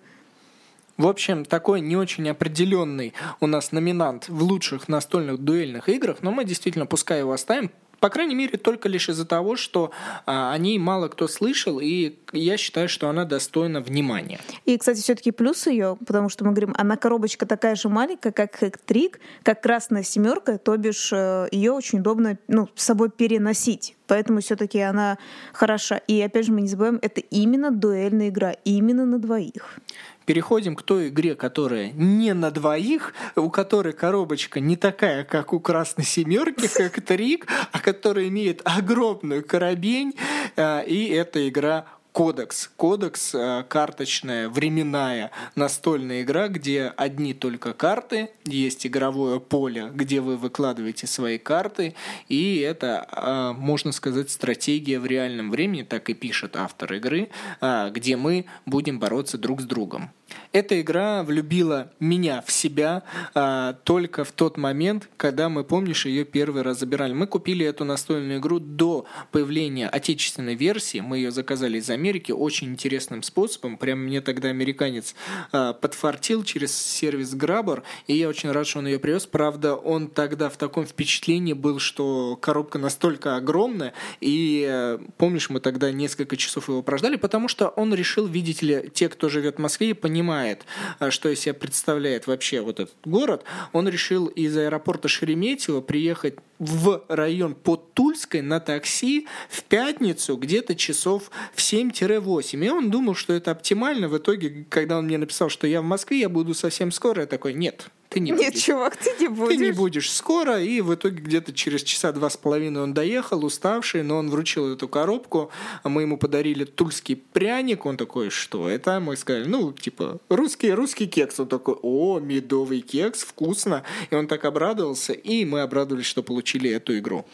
В общем, такой не очень определенный у нас номинант в лучших настольных дуэльных играх, но мы действительно, пускай его оставим, По крайней мере, только лишь из-за того, что а, о ней мало кто слышал, и я считаю, что она достойна внимания. И, кстати, все-таки плюс ее, потому что мы говорим, она коробочка такая же маленькая, как Хэктрик, как красная семерка, то бишь э, ее очень удобно ну, с собой переносить. Поэтому все-таки она хороша. И опять же, мы не забываем, это именно дуэльная игра, именно на двоих. Переходим к той игре, которая не на двоих, у которой коробочка не такая, как у красной семерки, как Трик, а которая имеет огромную коробень, э, и это игра Кодекс. Кодекс э, карточная, временная настольная игра, где одни только карты, есть игровое поле, где вы выкладываете свои карты, и это, э, можно сказать, стратегия в реальном времени, так и пишет автор игры, э, где мы будем бороться друг с другом. Эта игра влюбила меня в себя а, только в тот момент, когда мы, помнишь, ее первый раз забирали. Мы купили эту настольную игру до появления отечественной версии. Мы ее заказали из Америки очень интересным способом. Прям мне тогда американец а, подфартил через сервис Grabber, и я очень рад, что он ее привез. Правда, он тогда в таком впечатлении был, что коробка настолько огромная, и а, помнишь, мы тогда несколько часов его прождали, потому что он решил, видите ли, те, кто живет в Москве, понимает, а, что из себя представляет вообще вот этот город, он решил из аэропорта Шереметьево приехать в район под Тульской на такси в пятницу где-то часов в 7-8. И он думал, что это оптимально. В итоге, когда он мне написал, что я в Москве, я буду совсем скоро, я такой, нет, ты не Нет, чувак, ты не будешь. Ты не будешь скоро, и в итоге где-то через часа два с половиной он доехал, уставший, но он вручил эту коробку, а мы ему подарили тульский пряник, он такой, что это? Мы сказали, ну, типа, русский, русский кекс. Он такой, о, медовый кекс, вкусно. И он так обрадовался, и мы обрадовались, что получили эту игру.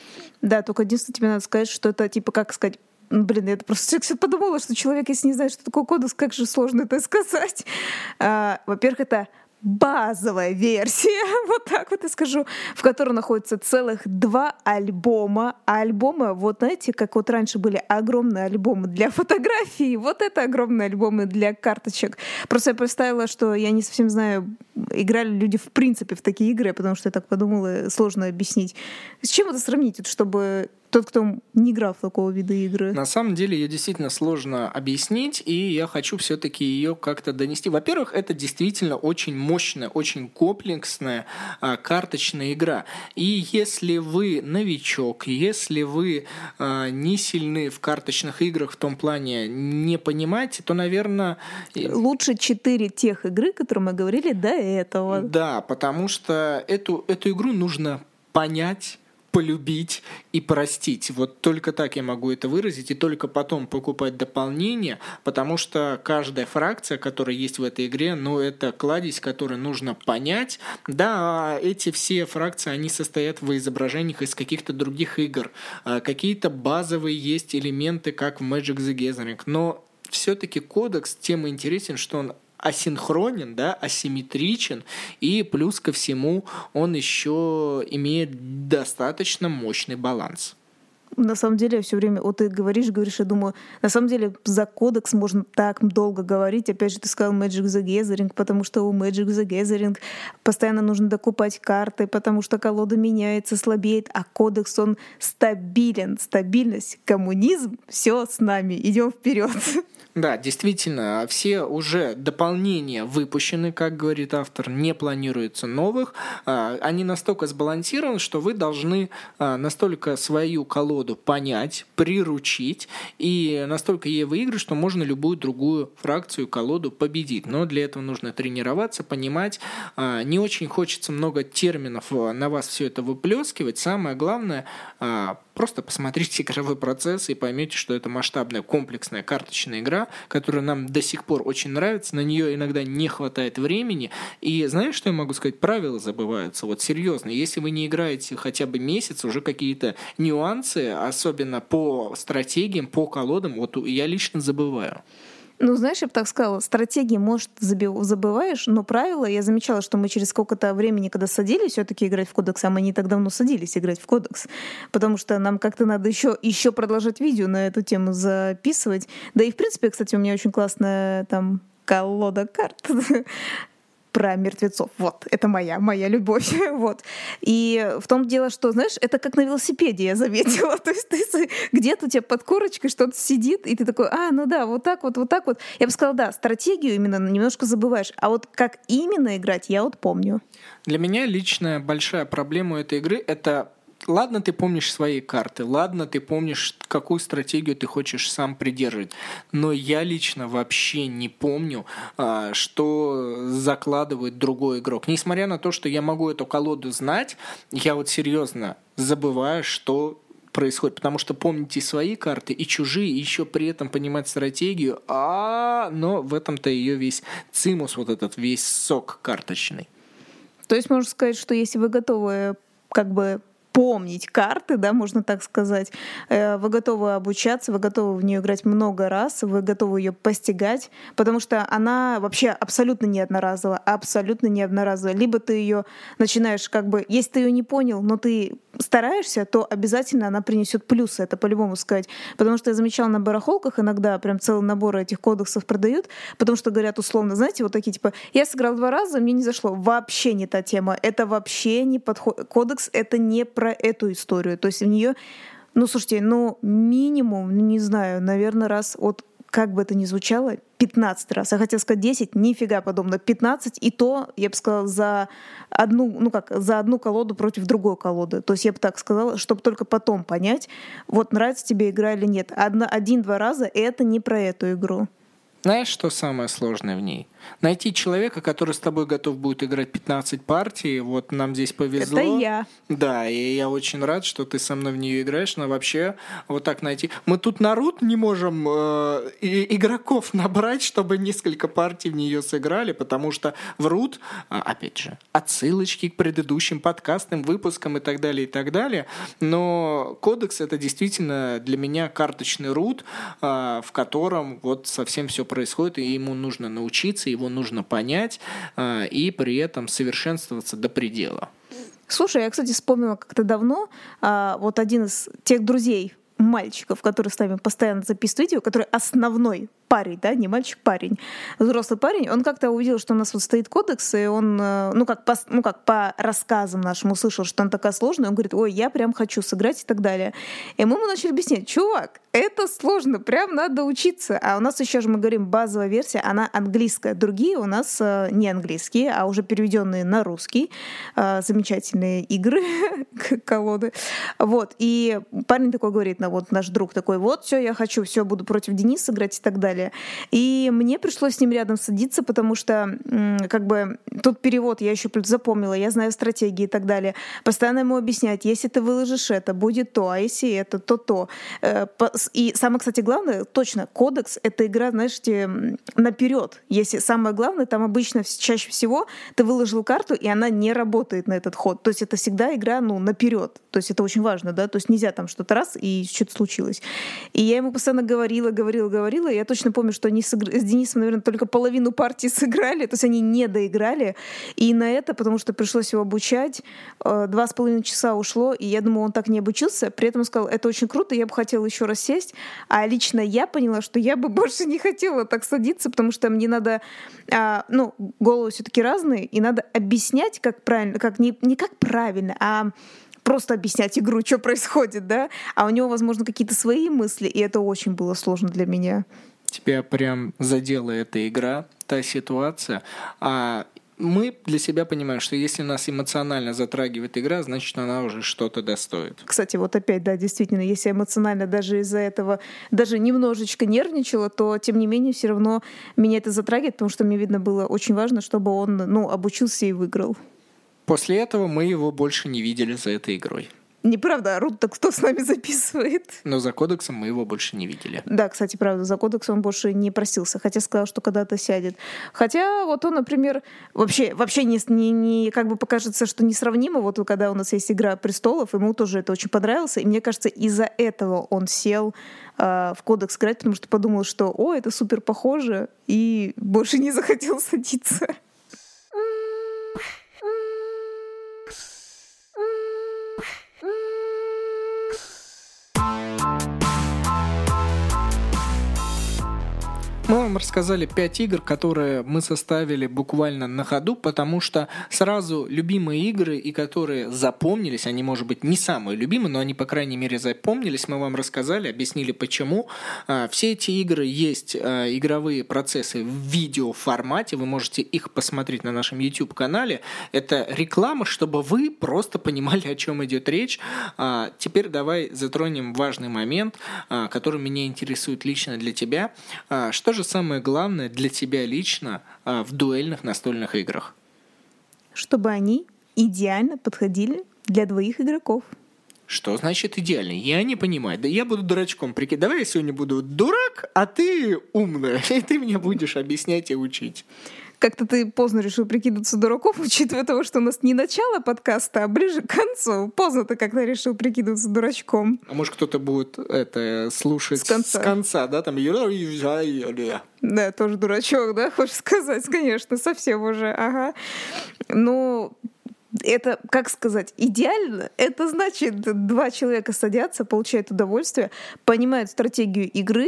Да, только единственное, тебе надо сказать, что это, типа, как сказать, Блин, я просто все подумала, что человек, если не знает, что такое кодекс, как же сложно это сказать. А, во-первых, это базовая версия, вот так вот и скажу, в которой находится целых два альбома. А альбомы, вот знаете, как вот раньше были огромные альбомы для фотографий, вот это огромные альбомы для карточек. Просто я представила, что я не совсем знаю, играли люди в принципе в такие игры, потому что я так подумала, сложно объяснить. С чем это сравнить, чтобы тот, кто не играл в такого вида игры. На самом деле ее действительно сложно объяснить, и я хочу все-таки ее как-то донести. Во-первых, это действительно очень мощная, очень комплексная а, карточная игра. И если вы новичок, если вы а, не сильны в карточных играх в том плане не понимаете, то, наверное... Лучше четыре тех игры, которые мы говорили до этого. Да, потому что эту, эту игру нужно понять, полюбить и простить. Вот только так я могу это выразить, и только потом покупать дополнение, потому что каждая фракция, которая есть в этой игре, ну, это кладезь, которую нужно понять. Да, эти все фракции, они состоят в изображениях из каких-то других игр. А какие-то базовые есть элементы, как в Magic the Gathering, но все-таки кодекс тем интересен, что он асинхронен, да, асимметричен, и плюс ко всему он еще имеет достаточно мощный баланс. На самом деле, все время, вот ты говоришь, говоришь, я думаю, на самом деле за кодекс можно так долго говорить. Опять же, ты сказал Magic the Gathering, потому что у Magic the Gathering постоянно нужно докупать карты, потому что колода меняется, слабеет, а кодекс, он стабилен. Стабильность, коммунизм, все с нами, идем вперед. Да, действительно, все уже дополнения выпущены, как говорит автор, не планируется новых. А, они настолько сбалансированы, что вы должны а, настолько свою колоду понять, приручить и настолько ей выиграть, что можно любую другую фракцию, колоду победить. Но для этого нужно тренироваться, понимать. А, не очень хочется много терминов на вас все это выплескивать. Самое главное Просто посмотрите игровой процесс и поймете, что это масштабная комплексная карточная игра, которая нам до сих пор очень нравится, на нее иногда не хватает времени. И знаешь, что я могу сказать? Правила забываются. Вот серьезно, если вы не играете хотя бы месяц, уже какие-то нюансы, особенно по стратегиям, по колодам, вот я лично забываю. Ну, знаешь, я бы так сказала, стратегии, может, забываешь, но правила, я замечала, что мы через сколько-то времени, когда садились все-таки играть в кодекс, а мы не так давно садились играть в кодекс, потому что нам как-то надо еще, еще продолжать видео на эту тему записывать. Да и, в принципе, кстати, у меня очень классная там колода карт про мертвецов. Вот, это моя, моя любовь. вот. И в том дело, что, знаешь, это как на велосипеде, я заметила. То есть ты где-то у тебя под корочкой что-то сидит, и ты такой, а, ну да, вот так вот, вот так вот. Я бы сказала, да, стратегию именно немножко забываешь. А вот как именно играть, я вот помню. Для меня личная большая проблема этой игры — это ладно, ты помнишь свои карты, ладно, ты помнишь, какую стратегию ты хочешь сам придерживать, но я лично вообще не помню, а, что закладывает другой игрок. Несмотря на то, что я могу эту колоду знать, я вот серьезно забываю, что происходит, потому что помните свои карты и чужие, и еще при этом понимать стратегию, а но в этом-то ее весь цимус, вот этот весь сок карточный. То есть можно сказать, что если вы готовы как бы помнить карты, да, можно так сказать. Э, вы готовы обучаться, вы готовы в нее играть много раз, вы готовы ее постигать, потому что она вообще абсолютно не одноразовая, абсолютно не одноразовая. Либо ты ее начинаешь как бы, если ты ее не понял, но ты стараешься, то обязательно она принесет плюсы, это по-любому сказать. Потому что я замечала на барахолках иногда прям целый набор этих кодексов продают, потому что говорят условно, знаете, вот такие типа, я сыграл два раза, мне не зашло. Вообще не та тема. Это вообще не подход. Кодекс — это не про эту историю. То есть в нее ну, слушайте, ну, минимум, ну, не знаю, наверное, раз от как бы это ни звучало, 15 раз. Я хотела сказать 10, нифига подобно. 15, и то, я бы сказала, за одну, ну как, за одну колоду против другой колоды. То есть я бы так сказала, чтобы только потом понять, вот нравится тебе игра или нет. Один-два раза — это не про эту игру. Знаешь, что самое сложное в ней? Найти человека, который с тобой готов будет играть 15 партий, вот нам здесь повезло. Это я. Да, и я очень рад, что ты со мной в нее играешь, но вообще вот так найти. Мы тут народ не можем э, игроков набрать, чтобы несколько партий в нее сыграли, потому что врут, а, опять же, отсылочки к предыдущим подкастным выпускам и так далее, и так далее. Но кодекс это действительно для меня карточный рут, э, в котором вот совсем все происходит, и ему нужно научиться, его нужно понять э, и при этом совершенствоваться до предела. Слушай, я, кстати, вспомнила как-то давно, а, вот один из тех друзей мальчиков, который с нами постоянно записывает видео, который основной парень, да, не мальчик, парень, взрослый парень, он как-то увидел, что у нас вот стоит кодекс, и он, э, ну как, по, ну как по рассказам нашим услышал, что он такая сложная, он говорит, ой, я прям хочу сыграть и так далее. И мы ему начали объяснять, чувак, это сложно, прям надо учиться. А у нас еще же мы говорим базовая версия, она английская. Другие у нас э, не английские, а уже переведенные на русский. Э, замечательные игры, колоды. Вот. И парень такой говорит, ну вот наш друг такой, вот, все, я хочу, все, буду против Дениса играть и так далее. И мне пришлось с ним рядом садиться, потому что как бы тут перевод я еще запомнила, я знаю стратегии и так далее. Постоянно ему объяснять, если ты выложишь это, будет то, а если это, то то. Э, и самое, кстати, главное, точно, кодекс — это игра, знаешь, наперед. Если самое главное, там обычно чаще всего ты выложил карту, и она не работает на этот ход. То есть это всегда игра, ну, наперед. То есть это очень важно, да, то есть нельзя там что-то раз, и что-то случилось. И я ему постоянно говорила, говорила, говорила, я точно помню, что они с, с Денисом, наверное, только половину партии сыграли, то есть они не доиграли. И на это, потому что пришлось его обучать, э, два с половиной часа ушло, и я думаю, он так не обучился. При этом он сказал, это очень круто, я бы хотела еще раз сесть. А лично я поняла, что я бы больше не хотела так садиться, потому что мне надо, а, ну, головы все-таки разные, и надо объяснять, как правильно, как не, не как правильно, а просто объяснять игру, что происходит, да, а у него, возможно, какие-то свои мысли, и это очень было сложно для меня тебя прям задела эта игра, та ситуация, а мы для себя понимаем, что если нас эмоционально затрагивает игра, значит, она уже что-то достоит. Кстати, вот опять, да, действительно, если эмоционально даже из-за этого даже немножечко нервничала, то, тем не менее, все равно меня это затрагивает, потому что мне, видно, было очень важно, чтобы он, ну, обучился и выиграл. После этого мы его больше не видели за этой игрой. Неправда, Рут так кто с нами записывает? Но за кодексом мы его больше не видели. Да, кстати, правда, за кодексом он больше не просился, хотя сказал, что когда-то сядет. Хотя вот он, например, вообще, вообще не, не, не как бы покажется, что несравнимо. Вот когда у нас есть «Игра престолов», ему тоже это очень понравилось, и мне кажется, из-за этого он сел э, в кодекс играть, потому что подумал, что «О, это супер похоже», и больше не захотел садиться. mismo Вам рассказали 5 игр, которые мы составили буквально на ходу, потому что сразу любимые игры, и которые запомнились, они, может быть, не самые любимые, но они, по крайней мере, запомнились, мы вам рассказали, объяснили почему. А, все эти игры есть а, игровые процессы в видеоформате, вы можете их посмотреть на нашем YouTube-канале. Это реклама, чтобы вы просто понимали, о чем идет речь. А, теперь давай затронем важный момент, который меня интересует лично для тебя. Что же самое главное для тебя лично а, в дуэльных настольных играх? Чтобы они идеально подходили для двоих игроков. Что значит идеально? Я не понимаю. Да я буду дурачком прикинь. Давай я сегодня буду дурак, а ты умная. И ты мне будешь объяснять и учить. Как-то ты поздно решил прикидываться дураком, учитывая того, что у нас не начало подкаста, а ближе к концу. Поздно ты как-то решил прикидываться дурачком. А может кто-то будет это слушать с конца, с конца да? Там да, тоже дурачок, да, хочешь сказать, конечно, совсем уже, ага. Ну, это, как сказать, идеально. Это значит, два человека садятся, получают удовольствие, понимают стратегию игры,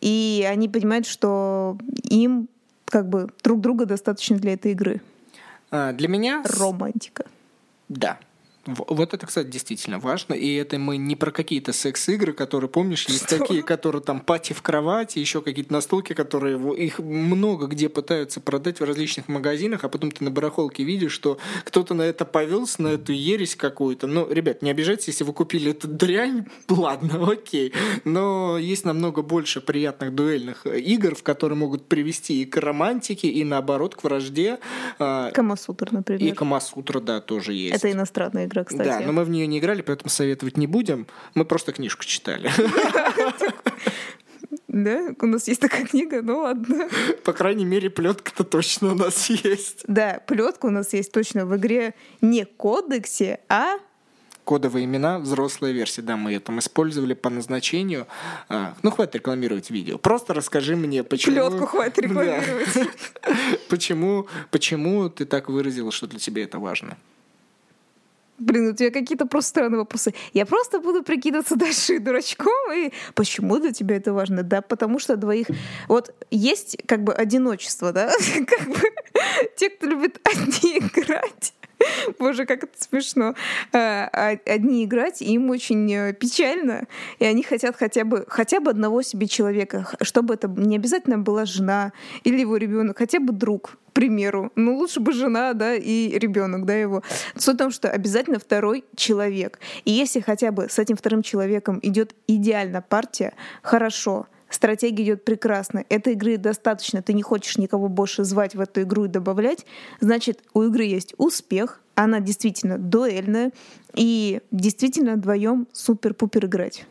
и они понимают, что им как бы друг друга достаточно для этой игры. А, для меня... Романтика. Да, вот это, кстати, действительно важно. И это мы не про какие-то секс-игры, которые, помнишь, есть Что? такие, которые там пати в кровати, еще какие-то настолки, которые их много где пытаются продать в различных магазинах, а потом ты на барахолке видишь, что кто-то на это повелся, на эту ересь какую-то. Ну, ребят, не обижайтесь, если вы купили эту дрянь, ладно, окей. Но есть намного больше приятных дуэльных игр, в которые могут привести и к романтике, и наоборот к вражде. А, Камасутра, например. И Камасутра, да, тоже есть. Это иностранная игра игра, кстати. Да, но мы в нее не играли, поэтому советовать не будем. Мы просто книжку читали. Да, у нас есть такая книга, ну ладно. По крайней мере, плетка-то точно у нас есть. Да, плетка у нас есть точно в игре не кодексе, а кодовые имена, взрослая версия. Да, мы ее там использовали по назначению. А, ну, хватит рекламировать видео. Просто расскажи мне, почему... Плетку хватит рекламировать. Почему, ты так выразила, что для тебя это важно? Блин, у тебя какие-то просто странные вопросы. Я просто буду прикидываться дальше дурачком. И почему для тебя это важно? Да, потому что двоих... Вот есть как бы одиночество, да? Как бы те, кто любит одни играть, Боже, как это смешно. А, а, одни играть, им очень э, печально, и они хотят хотя бы, хотя бы одного себе человека, чтобы это не обязательно была жена или его ребенок, хотя бы друг, примеру. Ну, лучше бы жена, да, и ребенок, да, его. Суть в том, что обязательно второй человек. И если хотя бы с этим вторым человеком идет идеально партия, хорошо. Стратегия идет прекрасно. Этой игры достаточно. Ты не хочешь никого больше звать в эту игру и добавлять. Значит, у игры есть успех. Она действительно дуэльная. И действительно вдвоем супер-пупер играть.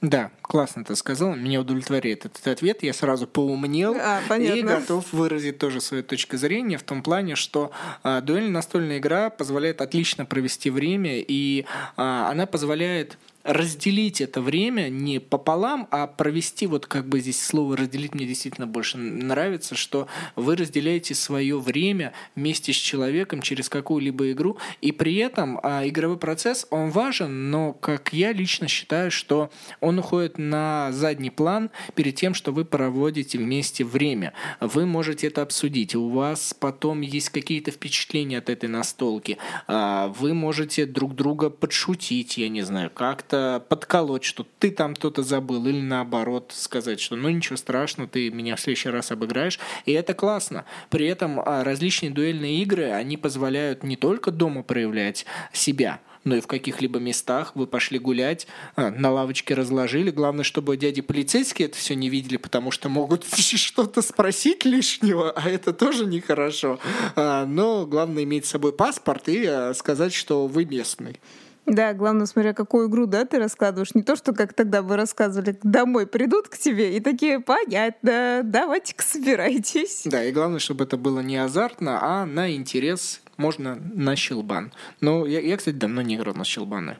Да, классно ты сказал. Меня удовлетворяет этот ответ. Я сразу поумнел а, и готов выразить тоже свою точку зрения в том плане, что а, дуэльная настольная игра позволяет отлично провести время, и а, она позволяет разделить это время не пополам, а провести, вот как бы здесь слово разделить мне действительно больше нравится, что вы разделяете свое время вместе с человеком через какую-либо игру, и при этом а, игровой процесс, он важен, но, как я лично считаю, что он уходит на задний план перед тем, что вы проводите вместе время. Вы можете это обсудить, у вас потом есть какие-то впечатления от этой настолки, а, вы можете друг друга подшутить, я не знаю, как как-то подколоть, что ты там кто-то забыл, или наоборот сказать, что ну ничего страшного, ты меня в следующий раз обыграешь, и это классно. При этом а, различные дуэльные игры, они позволяют не только дома проявлять себя, но и в каких-либо местах вы пошли гулять, а, на лавочке разложили. Главное, чтобы дяди полицейские это все не видели, потому что могут что-то спросить лишнего, а это тоже нехорошо. А, но главное иметь с собой паспорт и сказать, что вы местный. Да, главное, смотря какую игру, да, ты рассказываешь. Не то, что как тогда вы рассказывали, домой придут к тебе и такие, понятно, давайте-ка собирайтесь. Да, и главное, чтобы это было не азартно, а на интерес, можно на щелбан. Но я, я кстати, давно не играл на щелбаны.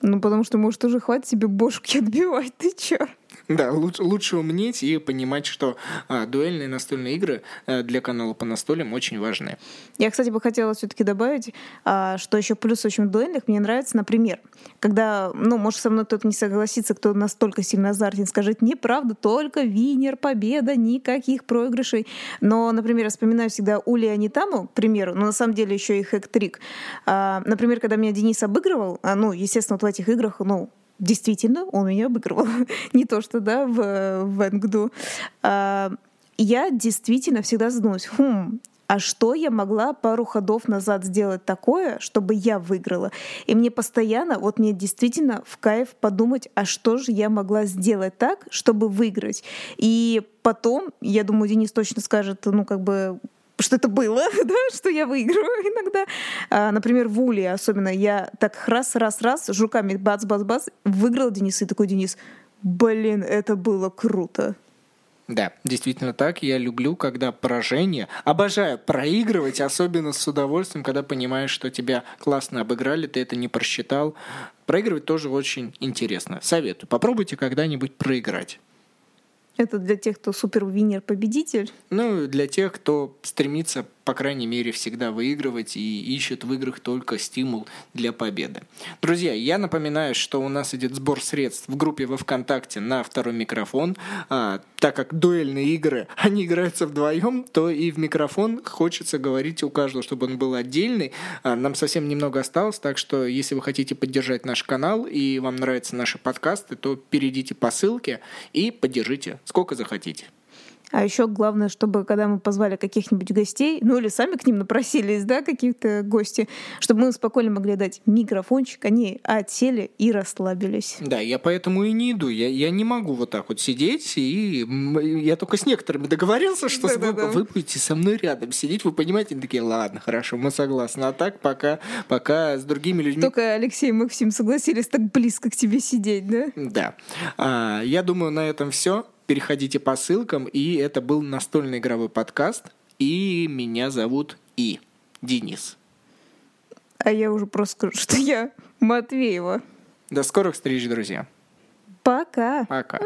Ну, потому что, может, уже хватит себе бошки отбивать, ты чё? Да, лучше, лучше умнеть и понимать, что а, дуэльные настольные игры а, для канала по настолям очень важны. Я, кстати, бы хотела все-таки добавить, а, что еще плюс очень дуэльных мне нравится, например, когда, ну, может, со мной кто-то не согласится, кто настолько сильно азартен, скажет, неправда, только винер, победа, никаких проигрышей. Но, например, я вспоминаю всегда Ули Анитаму, к примеру, но на самом деле еще и хэк-трик. А, например, когда меня Денис обыгрывал, а, ну, естественно, вот в этих играх, ну, действительно, он меня обыгрывал. Не то, что, да, в, в Энгду. А, я действительно всегда задумываюсь, хм, а что я могла пару ходов назад сделать такое, чтобы я выиграла? И мне постоянно, вот мне действительно в кайф подумать, а что же я могла сделать так, чтобы выиграть? И потом, я думаю, Денис точно скажет, ну, как бы, что это было, да, что я выигрываю иногда. А, например, в Уле особенно я так раз-раз-раз жуками бац-бац-бац выиграл Денис, и такой Денис, блин, это было круто. Да, действительно так. Я люблю, когда поражение. Обожаю проигрывать, особенно с удовольствием, когда понимаешь, что тебя классно обыграли, ты это не просчитал. Проигрывать тоже очень интересно. Советую. Попробуйте когда-нибудь проиграть. Это для тех, кто супер-винер-победитель? Ну, для тех, кто стремится по крайней мере, всегда выигрывать и ищет в играх только стимул для победы. Друзья, я напоминаю, что у нас идет сбор средств в группе во ВКонтакте на второй микрофон. А, так как дуэльные игры, они играются вдвоем, то и в микрофон хочется говорить у каждого, чтобы он был отдельный. А, нам совсем немного осталось, так что если вы хотите поддержать наш канал и вам нравятся наши подкасты, то перейдите по ссылке и поддержите сколько захотите. А еще главное, чтобы когда мы позвали каких-нибудь гостей, ну или сами к ним напросились, да, какие-то гости, чтобы мы спокойно могли дать микрофончик, они отсели и расслабились. Да, я поэтому и не иду. Я, я не могу вот так вот сидеть, и я только с некоторыми договорился, что да, да, да. вы будете со мной рядом сидеть, вы понимаете, они такие, ладно, хорошо, мы согласны. А так пока, пока с другими людьми... Только Алексей и Максим согласились так близко к тебе сидеть, да? Да. А, я думаю, на этом все переходите по ссылкам. И это был настольный игровой подкаст. И меня зовут И. Денис. А я уже просто скажу, что я Матвеева. До скорых встреч, друзья. Пока. Пока.